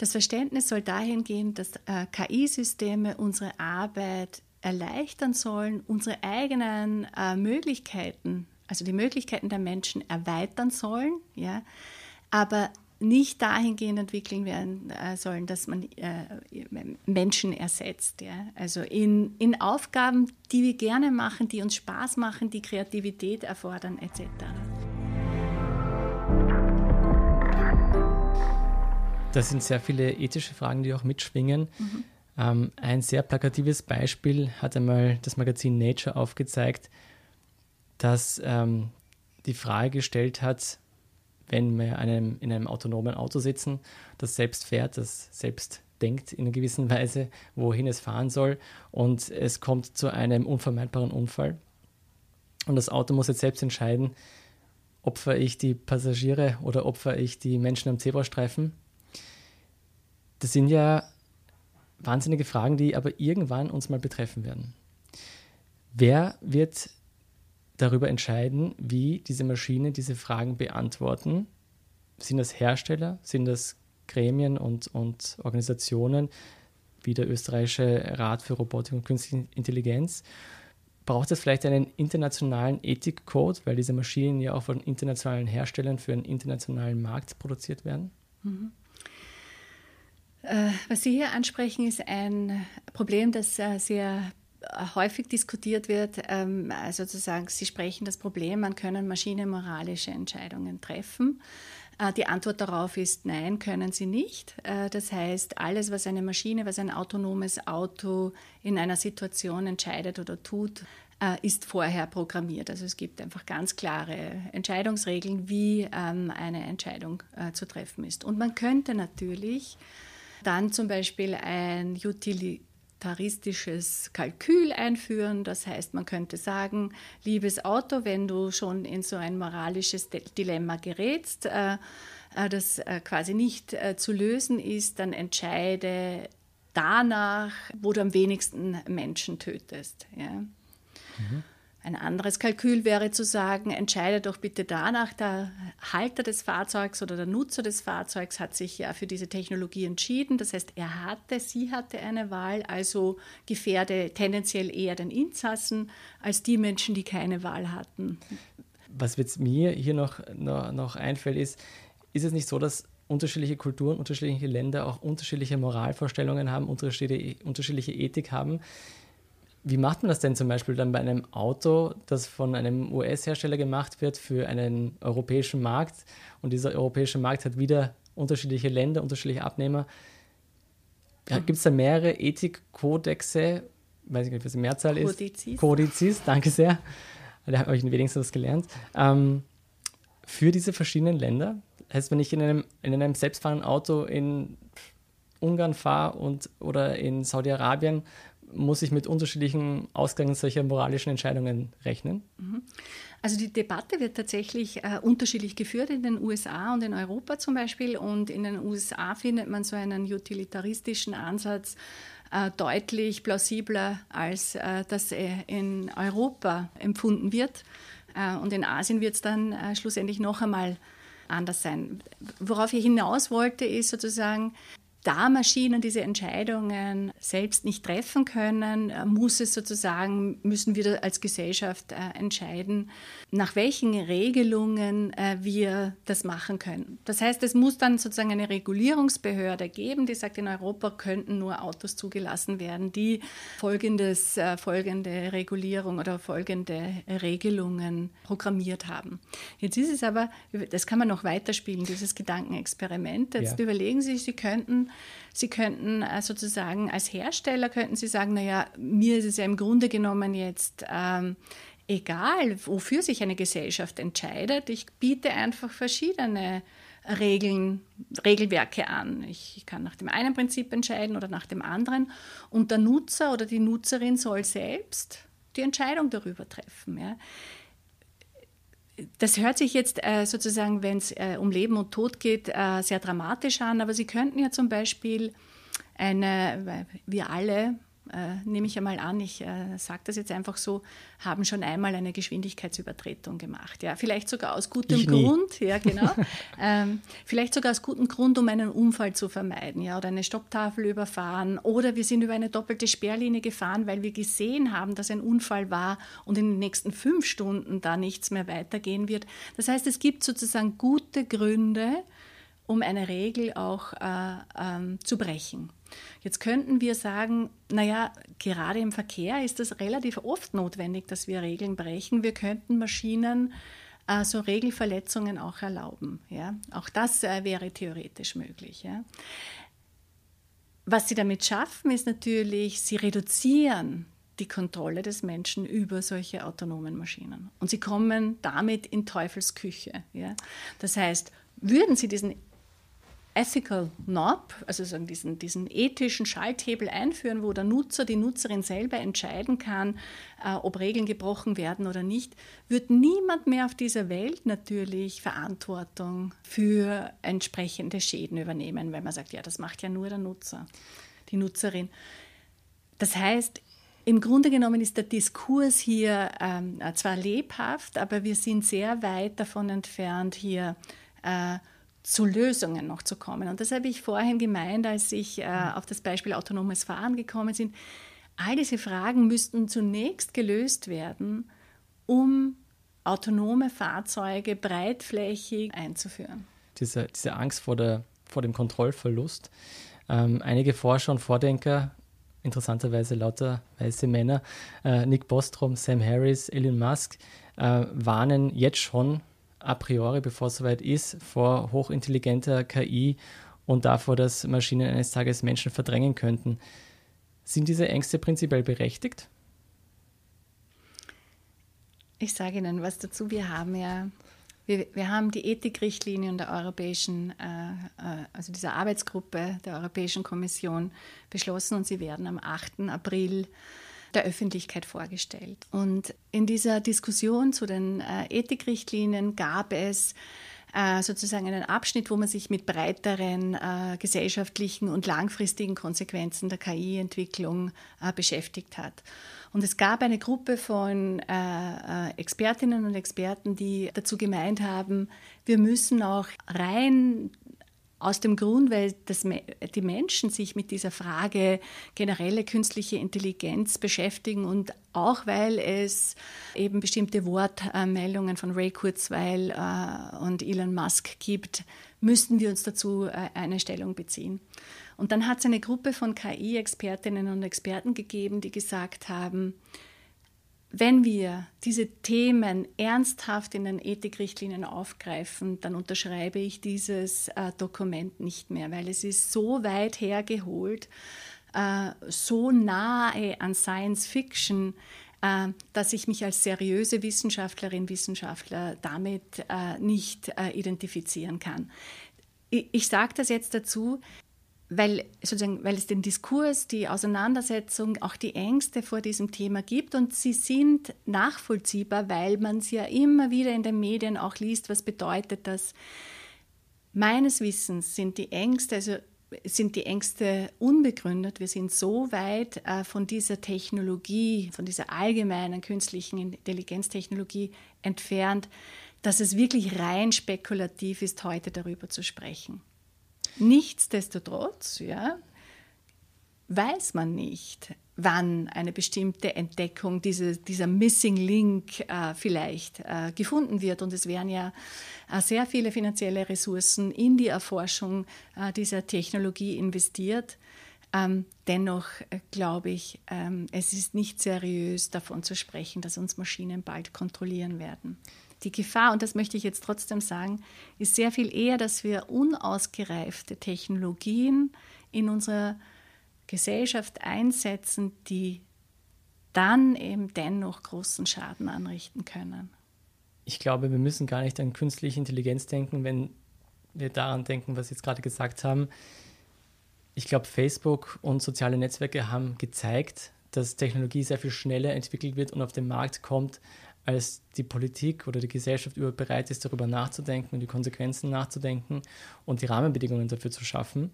Speaker 2: Das Verständnis soll dahin gehen, dass äh, KI-Systeme unsere Arbeit erleichtern sollen, unsere eigenen äh, Möglichkeiten, also die Möglichkeiten der Menschen erweitern sollen, ja, aber nicht dahingehend entwickeln werden äh, sollen, dass man äh, Menschen ersetzt. Ja? Also in, in Aufgaben, die wir gerne machen, die uns Spaß machen, die Kreativität erfordern, etc.
Speaker 1: Das sind sehr viele ethische Fragen, die auch mitschwingen. Mhm. Ähm, ein sehr plakatives Beispiel hat einmal das Magazin Nature aufgezeigt, das ähm, die Frage gestellt hat, wenn wir einem, in einem autonomen Auto sitzen, das selbst fährt, das selbst denkt in einer gewissen Weise, wohin es fahren soll und es kommt zu einem unvermeidbaren Unfall und das Auto muss jetzt selbst entscheiden, opfer ich die Passagiere oder opfer ich die Menschen am Zebrastreifen. Das sind ja wahnsinnige Fragen, die aber irgendwann uns mal betreffen werden. Wer wird darüber entscheiden, wie diese Maschinen diese Fragen beantworten. Sind das Hersteller? Sind das Gremien und, und Organisationen wie der österreichische Rat für Robotik und Künstliche Intelligenz? Braucht es vielleicht einen internationalen Ethikcode, weil diese Maschinen ja auch von internationalen Herstellern für einen internationalen Markt produziert werden? Mhm.
Speaker 2: Äh, was Sie hier ansprechen, ist ein Problem, das äh, sehr häufig diskutiert wird, ähm, sozusagen, Sie sprechen das Problem, man können Maschinen moralische Entscheidungen treffen. Äh, die Antwort darauf ist nein, können sie nicht. Äh, das heißt, alles, was eine Maschine, was ein autonomes Auto in einer Situation entscheidet oder tut, äh, ist vorher programmiert. Also es gibt einfach ganz klare Entscheidungsregeln, wie ähm, eine Entscheidung zu treffen ist. Und man könnte natürlich dann zum Beispiel ein Utility monetaristisches Kalkül einführen. Das heißt, man könnte sagen, liebes Auto, wenn du schon in so ein moralisches Dilemma gerätst, äh, äh, das äh, quasi nicht zu lösen ist, dann entscheide danach, wo du am wenigsten Menschen tötest. Ja. Mhm. Ein anderes Kalkül wäre zu sagen, entscheide doch bitte danach, der Halter des Fahrzeugs oder der Nutzer des Fahrzeugs hat sich ja für diese Technologie entschieden. Das heißt, er hatte, sie hatte eine Wahl, also gefährde tendenziell eher den Insassen als die Menschen, die keine Wahl hatten.
Speaker 1: Was jetzt mir hier noch, noch, noch einfällt, ist, ist es nicht so, dass unterschiedliche Kulturen, unterschiedliche Länder auch unterschiedliche Moralvorstellungen haben, unterschiedliche, unterschiedliche Ethik haben? Wie macht man das denn zum Beispiel dann bei einem Auto, das von einem US-Hersteller gemacht wird für einen europäischen Markt und dieser europäische Markt hat wieder unterschiedliche Länder, unterschiedliche Abnehmer? Gibt es da mehrere Ethikkodexe? Weiß ich nicht, was die Mehrzahl ist. Kodizis. Kodizis, danke sehr. Da habe ich wenigstens was gelernt. Ähm, für diese verschiedenen Länder. Heißt, wenn ich in einem, in einem selbstfahrenden Auto in Ungarn fahre und, oder in Saudi-Arabien muss ich mit unterschiedlichen Ausgängen solcher moralischen Entscheidungen rechnen? Mhm.
Speaker 2: Also die Debatte wird tatsächlich äh, unterschiedlich geführt in den USA und in Europa zum Beispiel. Und in den USA findet man so einen utilitaristischen Ansatz äh, deutlich plausibler, als äh, das in Europa empfunden wird. Äh, und in Asien wird es dann äh, schlussendlich noch einmal anders sein. Worauf ich hinaus wollte, ist sozusagen, da Maschinen diese Entscheidungen selbst nicht treffen können, äh, muss es sozusagen, müssen wir als Gesellschaft äh, entscheiden, nach welchen Regelungen äh, wir das machen können. Das heißt, es muss dann sozusagen eine Regulierungsbehörde geben, die sagt, in Europa könnten nur Autos zugelassen werden, die folgendes, folgende Regulierung oder folgende Regelungen programmiert haben. Jetzt ist es aber, das kann man noch weiterspielen, dieses Gedankenexperiment. Jetzt ja. überlegen Sie, Sie könnten Sie könnten äh, sozusagen als Hersteller könnten Sie sagen, naja, mir ist es ja im Grunde genommen jetzt ähm, egal, wofür sich eine Gesellschaft entscheidet. Ich biete einfach verschiedene Regeln, Regelwerke an. Ich kann nach dem einen Prinzip entscheiden oder nach dem anderen. Und der Nutzer oder die Nutzerin soll selbst die Entscheidung darüber treffen. Ja das hört sich jetzt äh, sozusagen, wenn es äh, um Leben und Tod geht, äh, sehr dramatisch an, aber Sie könnten ja zum Beispiel eine, wir alle äh, nehme ich einmal an, ich äh, sage das jetzt einfach so, haben schon einmal eine Geschwindigkeitsübertretung gemacht. Ja, vielleicht sogar aus gutem Grund, ja, genau. ähm, vielleicht sogar aus gutem Grund, um einen Unfall zu vermeiden, ja, oder eine Stopptafel überfahren. Oder wir sind über eine doppelte Sperrlinie gefahren, weil wir gesehen haben, dass ein Unfall war und in den nächsten fünf Stunden da nichts mehr weitergehen wird. Das heißt, es gibt sozusagen gute Gründe, um eine Regel auch äh, ähm, zu brechen. Jetzt könnten wir sagen, naja, gerade im Verkehr ist es relativ oft notwendig, dass wir Regeln brechen. Wir könnten Maschinen äh, so Regelverletzungen auch erlauben. Ja? Auch das äh, wäre theoretisch möglich. Ja? Was sie damit schaffen, ist natürlich, sie reduzieren die Kontrolle des Menschen über solche autonomen Maschinen. Und sie kommen damit in Teufelsküche. Ja? Das heißt, würden sie diesen Ethical Knob, also sagen diesen, diesen ethischen Schalthebel einführen, wo der Nutzer, die Nutzerin selber entscheiden kann, äh, ob Regeln gebrochen werden oder nicht, wird niemand mehr auf dieser Welt natürlich Verantwortung für entsprechende Schäden übernehmen, weil man sagt, ja, das macht ja nur der Nutzer, die Nutzerin. Das heißt, im Grunde genommen ist der Diskurs hier ähm, zwar lebhaft, aber wir sind sehr weit davon entfernt, hier äh, zu Lösungen noch zu kommen. Und das habe ich vorhin gemeint, als ich äh, mhm. auf das Beispiel autonomes Fahren gekommen bin. All diese Fragen müssten zunächst gelöst werden, um autonome Fahrzeuge breitflächig einzuführen.
Speaker 1: Diese, diese Angst vor, der, vor dem Kontrollverlust. Ähm, einige Forscher und Vordenker, interessanterweise lauter weiße Männer, äh, Nick Bostrom, Sam Harris, Elon Musk, äh, warnen jetzt schon a priori, bevor es soweit ist, vor hochintelligenter KI und davor, dass Maschinen eines Tages Menschen verdrängen könnten. Sind diese Ängste prinzipiell berechtigt?
Speaker 2: Ich sage Ihnen was dazu. Wir haben ja, wir, wir haben die Ethikrichtlinien der Europäischen, äh, äh also dieser Arbeitsgruppe der Europäischen Kommission beschlossen und sie werden am 8. April der Öffentlichkeit vorgestellt. Und in dieser Diskussion zu den äh, Ethikrichtlinien gab es äh, sozusagen einen Abschnitt, wo man sich mit breiteren äh, gesellschaftlichen und langfristigen Konsequenzen der KI-Entwicklung äh, beschäftigt hat. Und es gab eine Gruppe von äh, äh, Expertinnen und Experten, die dazu gemeint haben, wir müssen auch rein aus dem Grund, weil das, die Menschen sich mit dieser Frage generelle künstliche Intelligenz beschäftigen und auch weil es eben bestimmte Wortmeldungen von Ray Kurzweil äh, und Elon Musk gibt, müssten wir uns dazu äh, eine Stellung beziehen. Und dann hat es eine Gruppe von KI-Expertinnen und Experten gegeben, die gesagt haben, wenn wir diese Themen ernsthaft in den Ethikrichtlinien aufgreifen, dann unterschreibe ich dieses äh, Dokument nicht mehr, weil es ist so weit hergeholt, äh, so nahe an Science Fiction, äh, dass ich mich als seriöse Wissenschaftlerin, Wissenschaftler damit äh, nicht äh, identifizieren kann. Ich, ich sage das jetzt dazu, weil, sozusagen, weil es den Diskurs, die Auseinandersetzung, auch die Ängste vor diesem Thema gibt und sie sind nachvollziehbar, weil man es ja immer wieder in den Medien auch liest, was bedeutet das. Meines Wissens sind die Ängste, also sind die Ängste unbegründet. Wir sind so weit äh, von dieser Technologie, von dieser allgemeinen künstlichen Intelligenztechnologie entfernt, dass es wirklich rein spekulativ ist, heute darüber zu sprechen. Nichtsdestotrotz ja, weiß man nicht, wann eine bestimmte Entdeckung, diese, dieser Missing Link äh, vielleicht äh, gefunden wird. Und es werden ja äh, sehr viele finanzielle Ressourcen in die Erforschung äh, dieser Technologie investiert. Ähm, dennoch äh, glaube ich, ähm, es ist nicht seriös davon zu sprechen, dass uns Maschinen bald kontrollieren werden. Die Gefahr, und das möchte ich jetzt trotzdem sagen, ist sehr viel eher, dass wir unausgereifte Technologien in unserer Gesellschaft einsetzen, die dann eben dennoch großen Schaden anrichten können.
Speaker 1: Ich glaube, wir müssen gar nicht an künstliche Intelligenz denken, wenn wir daran denken, was Sie jetzt gerade gesagt haben. Ich glaube, Facebook und soziale Netzwerke haben gezeigt, dass Technologie sehr viel schneller entwickelt wird und auf den Markt kommt, als die Politik oder die Gesellschaft überhaupt bereit ist, darüber nachzudenken und die Konsequenzen nachzudenken und die Rahmenbedingungen dafür zu schaffen.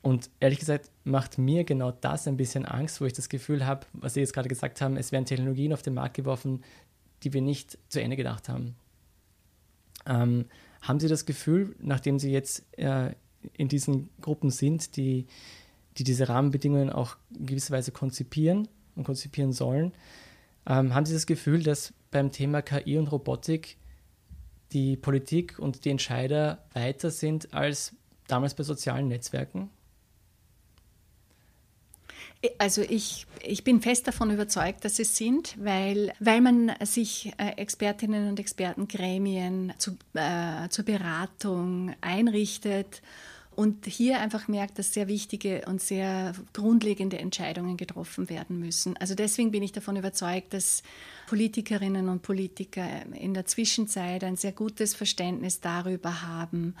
Speaker 1: Und ehrlich gesagt macht mir genau das ein bisschen Angst, wo ich das Gefühl habe, was Sie jetzt gerade gesagt haben, es werden Technologien auf den Markt geworfen, die wir nicht zu Ende gedacht haben. Ähm, haben Sie das Gefühl, nachdem Sie jetzt äh, in diesen Gruppen sind, die, die diese Rahmenbedingungen auch in gewisser Weise konzipieren und konzipieren sollen, ähm, haben Sie das Gefühl, dass beim Thema KI und Robotik die Politik und die Entscheider weiter sind als damals bei sozialen Netzwerken?
Speaker 2: Also ich, ich bin fest davon überzeugt, dass es sind, weil, weil man sich äh, Expertinnen und Expertengremien zu, äh, zur Beratung einrichtet und hier einfach merkt, dass sehr wichtige und sehr grundlegende Entscheidungen getroffen werden müssen. Also deswegen bin ich davon überzeugt, dass Politikerinnen und Politiker in der Zwischenzeit ein sehr gutes Verständnis darüber haben,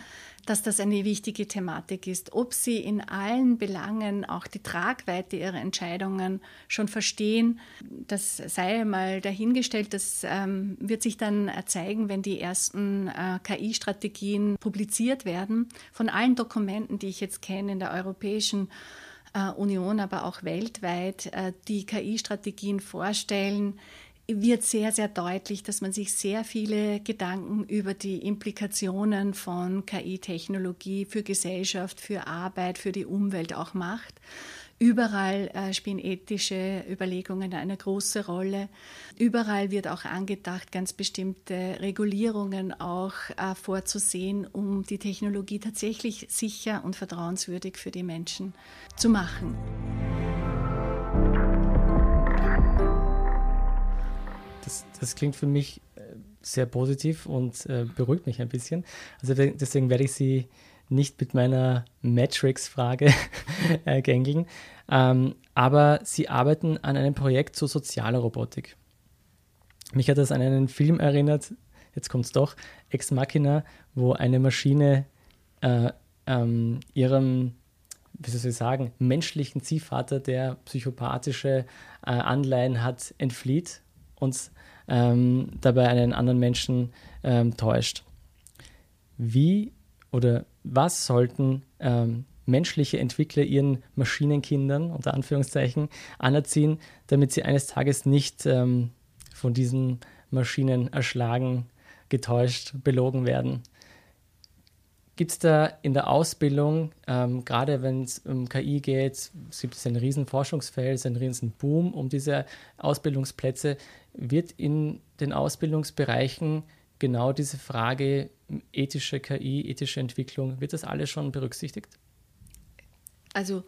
Speaker 2: dass das eine wichtige Thematik ist. Ob sie in allen Belangen auch die Tragweite ihrer Entscheidungen schon verstehen, das sei mal dahingestellt. Das ähm, wird sich dann zeigen, wenn die ersten äh, KI-Strategien publiziert werden. Von allen Dokumenten, die ich jetzt kenne in der Europäischen äh, Union, aber auch weltweit, äh, die KI-Strategien vorstellen, wird sehr, sehr deutlich, dass man sich sehr viele Gedanken über die Implikationen von KI-Technologie für Gesellschaft, für Arbeit, für die Umwelt auch macht. Überall äh, spielen ethische Überlegungen eine große Rolle. Überall wird auch angedacht, ganz bestimmte Regulierungen auch äh, vorzusehen, um die Technologie tatsächlich sicher und vertrauenswürdig für die Menschen zu machen.
Speaker 1: Das, das klingt für mich äh, sehr positiv und äh, beruhigt mich ein bisschen. Also deswegen werde ich Sie nicht mit meiner Matrix-Frage äh, gängeln. Ähm, aber Sie arbeiten an einem Projekt zur sozialer Robotik. Mich hat das an einen Film erinnert, jetzt kommt es doch, Ex Machina, wo eine Maschine äh, ähm, ihrem, wie soll ich sagen, menschlichen Ziehvater, der psychopathische äh, Anleihen hat, entflieht und ähm, dabei einen anderen Menschen ähm, täuscht. Wie oder was sollten ähm, menschliche Entwickler ihren Maschinenkindern unter Anführungszeichen anerziehen, damit sie eines Tages nicht ähm, von diesen Maschinen erschlagen, getäuscht, belogen werden? Gibt es da in der Ausbildung, ähm, gerade wenn es um KI geht, gibt es ein riesen Forschungsfeld, es ist ein riesen Boom um diese Ausbildungsplätze, wird in den Ausbildungsbereichen genau diese Frage ethische KI, ethische Entwicklung, wird das alles schon berücksichtigt?
Speaker 2: Also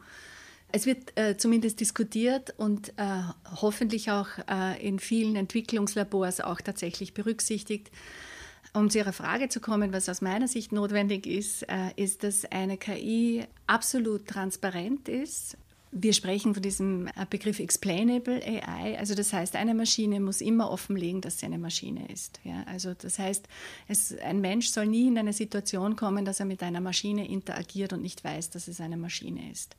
Speaker 2: es wird äh, zumindest diskutiert und äh, hoffentlich auch äh, in vielen Entwicklungslabors auch tatsächlich berücksichtigt. Um zu Ihrer Frage zu kommen, was aus meiner Sicht notwendig ist, äh, ist, dass eine KI absolut transparent ist. Wir sprechen von diesem äh, Begriff Explainable AI. Also das heißt, eine Maschine muss immer offenlegen, dass sie eine Maschine ist. Ja, also das heißt, es, ein Mensch soll nie in eine Situation kommen, dass er mit einer Maschine interagiert und nicht weiß, dass es eine Maschine ist.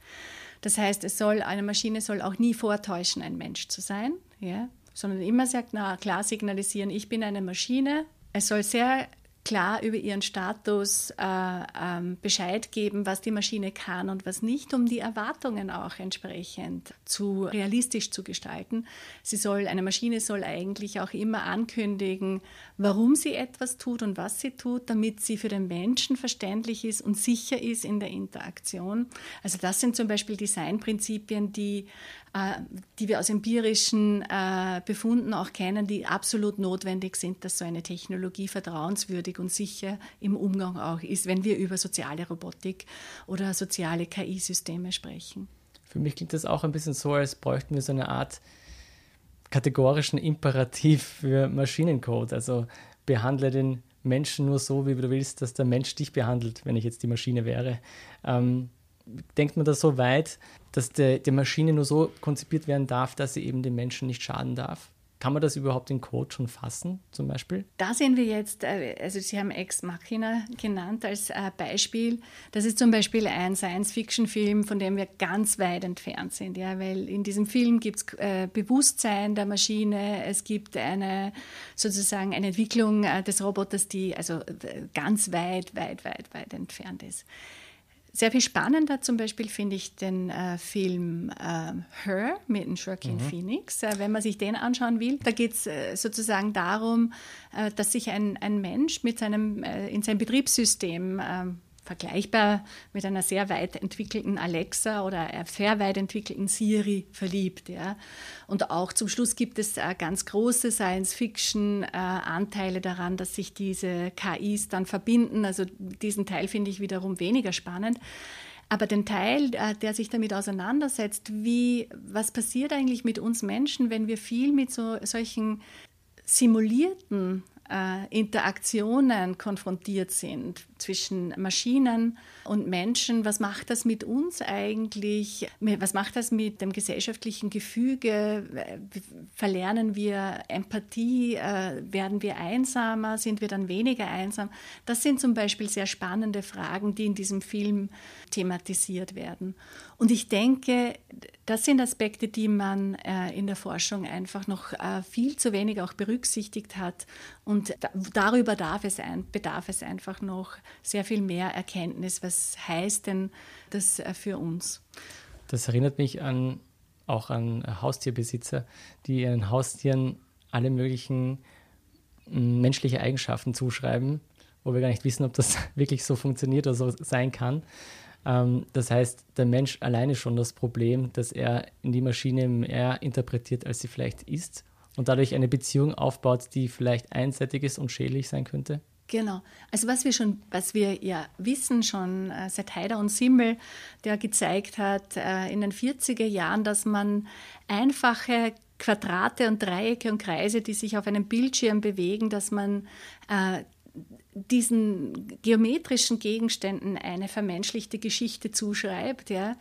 Speaker 2: Das heißt, es soll, eine Maschine soll auch nie vortäuschen, ein Mensch zu sein, ja, sondern immer sehr klar signalisieren, ich bin eine Maschine, es soll sehr klar über ihren Status äh, ähm, Bescheid geben, was die Maschine kann und was nicht, um die Erwartungen auch entsprechend zu realistisch zu gestalten. Sie soll, eine Maschine soll eigentlich auch immer ankündigen, warum sie etwas tut und was sie tut, damit sie für den Menschen verständlich ist und sicher ist in der Interaktion. Also das sind zum Beispiel Designprinzipien, die die wir aus empirischen äh, Befunden auch kennen, die absolut notwendig sind, dass so eine Technologie vertrauenswürdig und sicher im Umgang auch ist, wenn wir über soziale Robotik oder soziale KI-Systeme sprechen.
Speaker 1: Für mich klingt das auch ein bisschen so, als bräuchten wir so eine Art kategorischen Imperativ für Maschinencode. Also behandle den Menschen nur so, wie du willst, dass der Mensch dich behandelt, wenn ich jetzt die Maschine wäre. Ähm, denkt man da so weit, dass der, die Maschine nur so konzipiert werden darf, dass sie eben dem Menschen nicht schaden darf? Kann man das überhaupt in Code schon fassen, zum Beispiel?
Speaker 2: Da sehen wir jetzt, äh, also Sie haben Ex Machina genannt als äh, Beispiel. Das ist zum Beispiel ein Science-Fiction-Film, von dem wir ganz weit entfernt sind. Ja, weil in diesem Film gibt es äh, Bewusstsein der Maschine, es gibt eine sozusagen eine Entwicklung des Roboters, die also ganz weit, weit, weit, weit entfernt ist Sehr viel spannender zum Beispiel finde ich den äh, Film äh, Her mit dem Joaquin mhm. Phoenix. Äh, wenn man sich den anschauen will, da geht es äh, sozusagen darum, äh, dass sich ein, ein Mensch mit seinem, äh, in sein Betriebssystem ähm, vergleichbar mit einer sehr weit entwickelten Alexa oder sehr weit entwickelten Siri verliebt. Ja. Und auch zum Schluss gibt es äh, ganz große Science-Fiction-Anteile äh, daran, dass sich diese KIs dann verbinden. Also diesen Teil finde ich wiederum weniger spannend. Aber den Teil, äh, der sich damit auseinandersetzt, wie, was passiert eigentlich mit uns Menschen, wenn wir viel mit so, solchen simulierten äh, Interaktionen konfrontiert sind zwischen Maschinen und Menschen. Was macht das mit uns eigentlich? Was macht das mit dem gesellschaftlichen Gefüge? Verlernen wir Empathie? Äh, werden wir einsamer? Sind wir dann weniger einsam? Das sind zum Beispiel sehr spannende Fragen, die in diesem Film thematisiert werden. Und ich denke, das sind Aspekte, die man äh, in der Forschung einfach noch äh, viel zu wenig auch berücksichtigt hat. Und da, darüber es ein, bedarf es einfach noch sehr viel mehr Erkenntnis. Was heißt denn das äh, für uns?
Speaker 1: Das erinnert mich an, auch an Haustierbesitzer, die ihren Haustieren alle möglichen menschliche Eigenschaften zuschreiben, wo wir gar nicht wissen, ob das wirklich so funktioniert oder so sein kann. Ähm, das heißt, der Mensch alleine schon das Problem, dass er in die Maschine mehr interpretiert, als sie vielleicht ist und dadurch eine Beziehung aufbaut, die vielleicht einseitig ist und schädlich sein könnte?
Speaker 2: Genau. Also was wir schon, was wir ja wissen schon äh, seit Heider und Simmel, der gezeigt hat äh, in den 40er Jahren, dass man einfache Quadrate und Dreiecke und Kreise, die sich auf einem Bildschirm bewegen, dass man äh, diesen geometrischen Gegenständen eine vermenschlichte Geschichte zuschreibt, ja,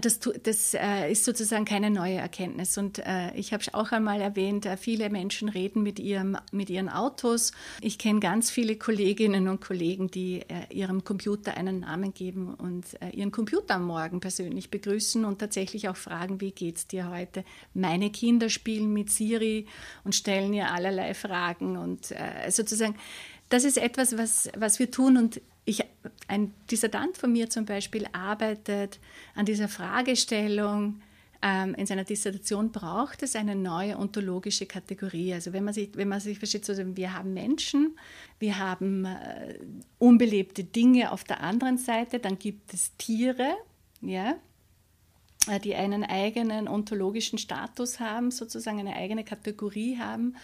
Speaker 2: das, das äh, ist sozusagen keine neue Erkenntnis. Und äh, ich habe es auch einmal erwähnt, äh, viele Menschen reden mit, ihrem, mit ihren Autos. Ich kenne ganz viele Kolleginnen und Kollegen, die äh, ihrem Computer einen Namen geben und äh, ihren Computer am Morgen persönlich begrüßen und tatsächlich auch fragen, wie geht's dir heute? Meine Kinder spielen mit Siri und stellen ihr allerlei Fragen und äh, sozusagen das ist etwas, was, was wir tun und ich, ein Dissertant von mir zum Beispiel arbeitet an dieser Fragestellung, ähm, in seiner Dissertation braucht es eine neue ontologische Kategorie. Also wenn man sich, wenn man sich versteht, also wir haben Menschen, wir haben äh, unbelebte Dinge auf der anderen Seite, dann gibt es Tiere, ja, äh, die einen eigenen ontologischen Status haben, sozusagen eine eigene Kategorie haben.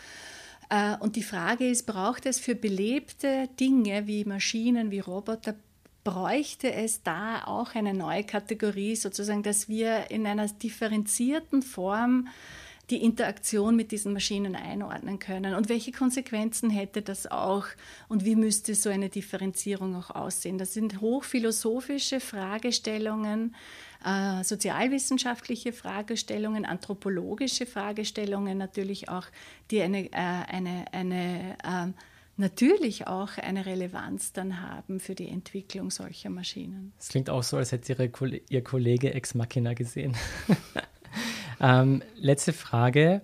Speaker 2: Äh, und die Frage ist, braucht es für belebte Dinge wie Maschinen, wie Roboter, bräuchte es da auch eine neue Kategorie, sozusagen, dass wir in einer differenzierten Form die Interaktion mit diesen Maschinen einordnen können und welche Konsequenzen hätte das auch und wie müsste so eine Differenzierung auch aussehen. Das sind hochphilosophische Fragestellungen, äh, sozialwissenschaftliche Fragestellungen, anthropologische Fragestellungen natürlich auch, die eine, äh, eine, eine äh, natürlich auch eine Relevanz dann haben für die Entwicklung solcher Maschinen.
Speaker 1: Es klingt auch so, als hätte Ihre, Ihr Kollege Ex Machina gesehen. ähm, letzte Frage.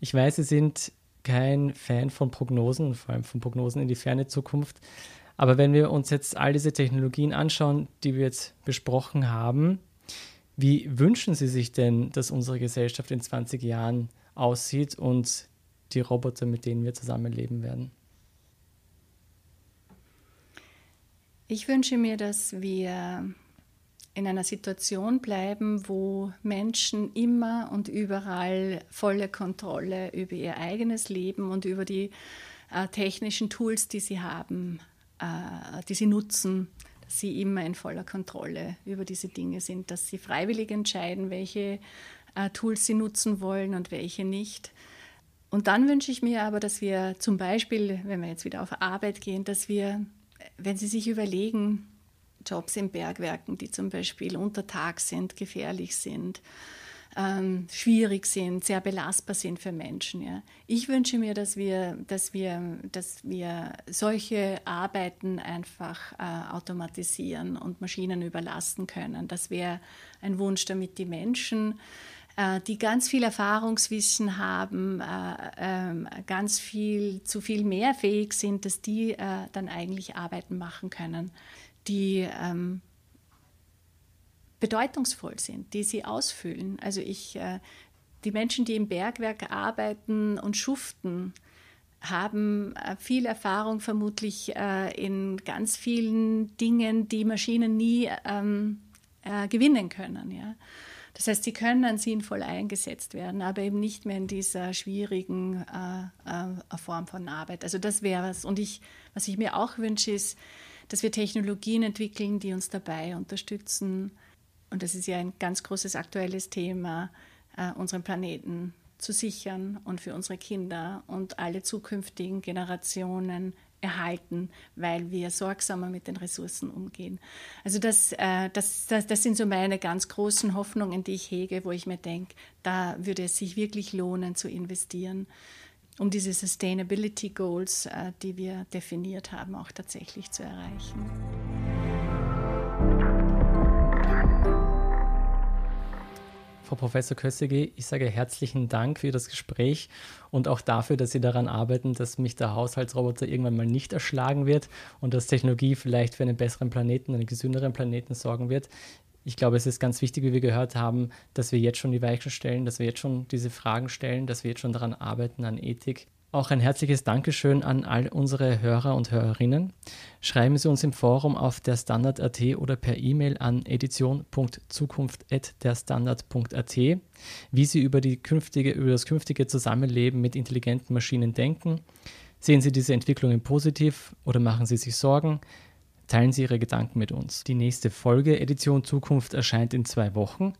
Speaker 1: Ich weiß, Sie sind kein Fan von Prognosen, vor allem von Prognosen in die ferne Zukunft. Aber wenn wir uns jetzt all diese Technologien anschauen, die wir jetzt besprochen haben, wie wünschen Sie sich denn, dass unsere Gesellschaft in 20 Jahren aussieht und die Roboter, mit denen wir zusammenleben werden?
Speaker 2: Ich wünsche mir, dass wir in einer Situation bleiben, wo Menschen immer und überall volle Kontrolle über ihr eigenes Leben und über die äh, technischen Tools, die sie haben, äh, die sie nutzen, sie immer in voller Kontrolle über diese Dinge sind, dass sie freiwillig entscheiden, welche äh, Tools sie nutzen wollen und welche nicht. Und dann wünsche ich mir aber, dass wir zum Beispiel, wenn wir jetzt wieder auf Arbeit gehen, dass wir, wenn Sie sich überlegen, Jobs in Bergwerken, die zum Beispiel unter Tag sind, gefährlich sind, ähm, schwierig sind, sehr belastbar sind für Menschen. Ja. Ich wünsche mir, dass wir, dass wir, dass wir solche Arbeiten einfach äh, automatisieren und Maschinen überlassen können. Das wäre ein Wunsch, damit die Menschen äh, die ganz viel Erfahrungswissen haben, äh, ähm, ganz viel, zu viel mehr fähig sind, dass die äh, dann eigentlich Arbeiten machen können, die ähm, bedeutungsvoll sind, die sie ausfüllen. Also ich, äh, die Menschen, die im Bergwerk arbeiten und schuften, haben äh, viel Erfahrung vermutlich äh, in ganz vielen Dingen, die Maschinen nie ähm, äh, gewinnen können. Ja. Das heißt, sie können sinnvoll eingesetzt werden, aber eben nicht mehr in dieser schwierigen Form von Arbeit. Also das wäre es. Und ich, was ich mir auch wünsche, ist, dass wir Technologien entwickeln, die uns dabei unterstützen. Und das ist ja ein ganz großes aktuelles Thema, äh, unseren Planeten zu sichern und für unsere Kinder und alle zukünftigen Generationen erhalten, weil wir sorgsamer mit den Ressourcen umgehen. Also das, äh, das, das, das sind so meine ganz großen Hoffnungen, die ich hege, wo ich mir denke, da würde es sich wirklich lohnen zu investieren, um diese Sustainability Goals, äh, die wir definiert haben, auch tatsächlich zu erreichen.
Speaker 1: Frau Professor Kössege, ich sage herzlichen Dank für das Gespräch und auch dafür, dass Sie daran arbeiten, dass mich der Haushaltsroboter irgendwann mal nicht erschlagen wird und dass Technologie vielleicht für einen besseren Planeten, einen gesünderen Planeten sorgen wird. Ich glaube, es ist ganz wichtig, wie wir gehört haben, dass wir jetzt schon die Weichen stellen, dass wir jetzt schon diese Fragen stellen, dass wir jetzt schon daran arbeiten, an Ethik auch ein herzliches Dankeschön an all unsere Hörer und Hörerinnen. Schreiben Sie uns im Forum auf der Standard.at oder per E-Mail an edition.zukunft.derstandard.at, wie Sie über, künftige, über das künftige Zusammenleben mit intelligenten Maschinen denken. Sehen Sie diese Entwicklungen positiv oder machen Sie sich Sorgen? Teilen Sie Ihre Gedanken mit uns. Die nächste Folge Edition Zukunft erscheint in zwei Wochen.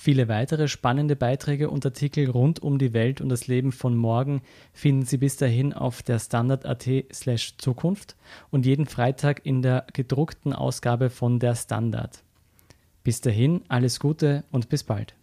Speaker 1: Viele weitere spannende Beiträge und Artikel rund um die Welt und das Leben von morgen finden Sie bis dahin auf der Standard.at slash Zukunft und jeden Freitag in der gedruckten Ausgabe von der Standard. Bis dahin alles Gute und bis bald.